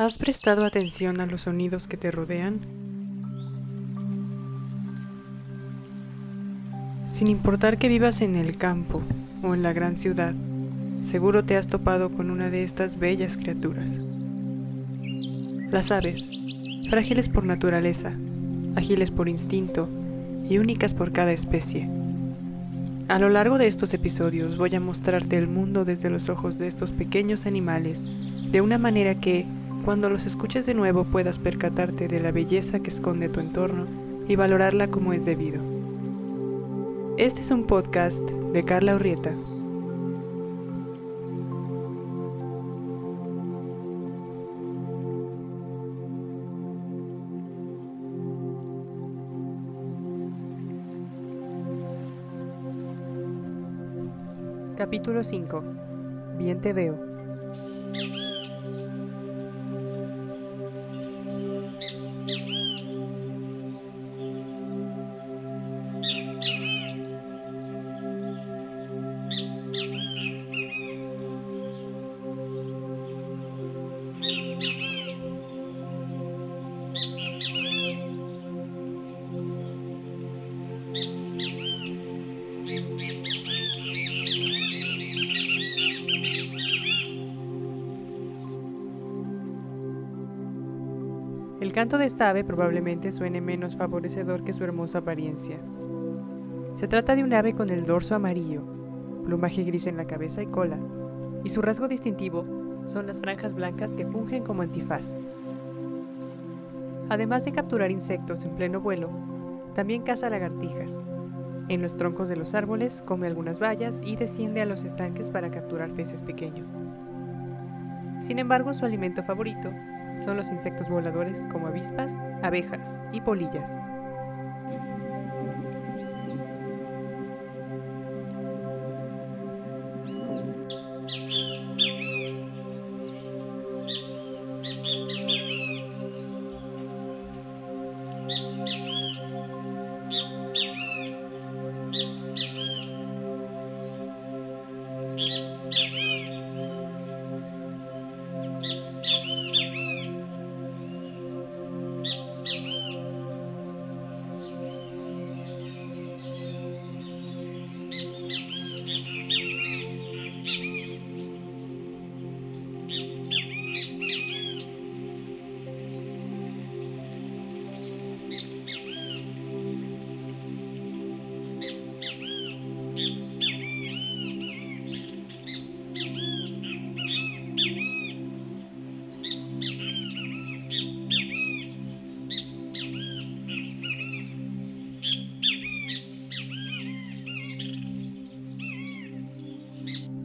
¿Has prestado atención a los sonidos que te rodean? Sin importar que vivas en el campo o en la gran ciudad, seguro te has topado con una de estas bellas criaturas. Las aves, frágiles por naturaleza, ágiles por instinto y únicas por cada especie. A lo largo de estos episodios voy a mostrarte el mundo desde los ojos de estos pequeños animales, de una manera que, cuando los escuches de nuevo puedas percatarte de la belleza que esconde tu entorno y valorarla como es debido. Este es un podcast de Carla Urrieta. Capítulo 5. Bien te veo. El canto de esta ave probablemente suene menos favorecedor que su hermosa apariencia. Se trata de un ave con el dorso amarillo, plumaje gris en la cabeza y cola, y su rasgo distintivo son las franjas blancas que fungen como antifaz. Además de capturar insectos en pleno vuelo, también caza lagartijas. En los troncos de los árboles come algunas bayas y desciende a los estanques para capturar peces pequeños. Sin embargo, su alimento favorito son los insectos voladores como avispas, abejas y polillas.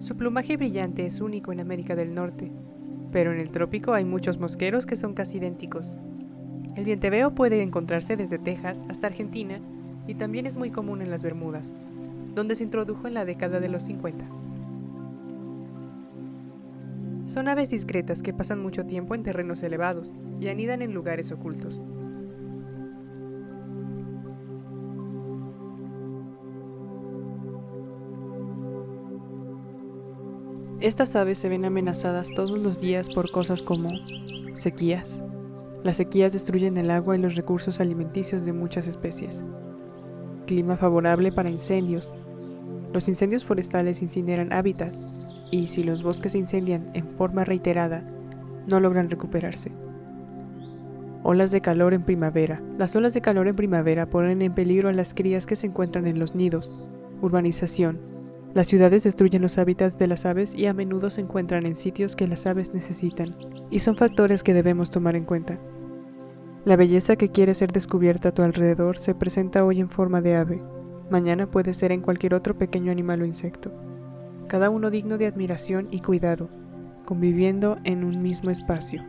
Su plumaje brillante es único en América del Norte, pero en el trópico hay muchos mosqueros que son casi idénticos. El vienteveo puede encontrarse desde Texas hasta Argentina y también es muy común en las Bermudas, donde se introdujo en la década de los 50. Son aves discretas que pasan mucho tiempo en terrenos elevados y anidan en lugares ocultos. Estas aves se ven amenazadas todos los días por cosas como sequías. Las sequías destruyen el agua y los recursos alimenticios de muchas especies. Clima favorable para incendios. Los incendios forestales incineran hábitat y si los bosques se incendian en forma reiterada, no logran recuperarse. Olas de calor en primavera. Las olas de calor en primavera ponen en peligro a las crías que se encuentran en los nidos. Urbanización las ciudades destruyen los hábitats de las aves y a menudo se encuentran en sitios que las aves necesitan, y son factores que debemos tomar en cuenta. La belleza que quiere ser descubierta a tu alrededor se presenta hoy en forma de ave, mañana puede ser en cualquier otro pequeño animal o insecto, cada uno digno de admiración y cuidado, conviviendo en un mismo espacio.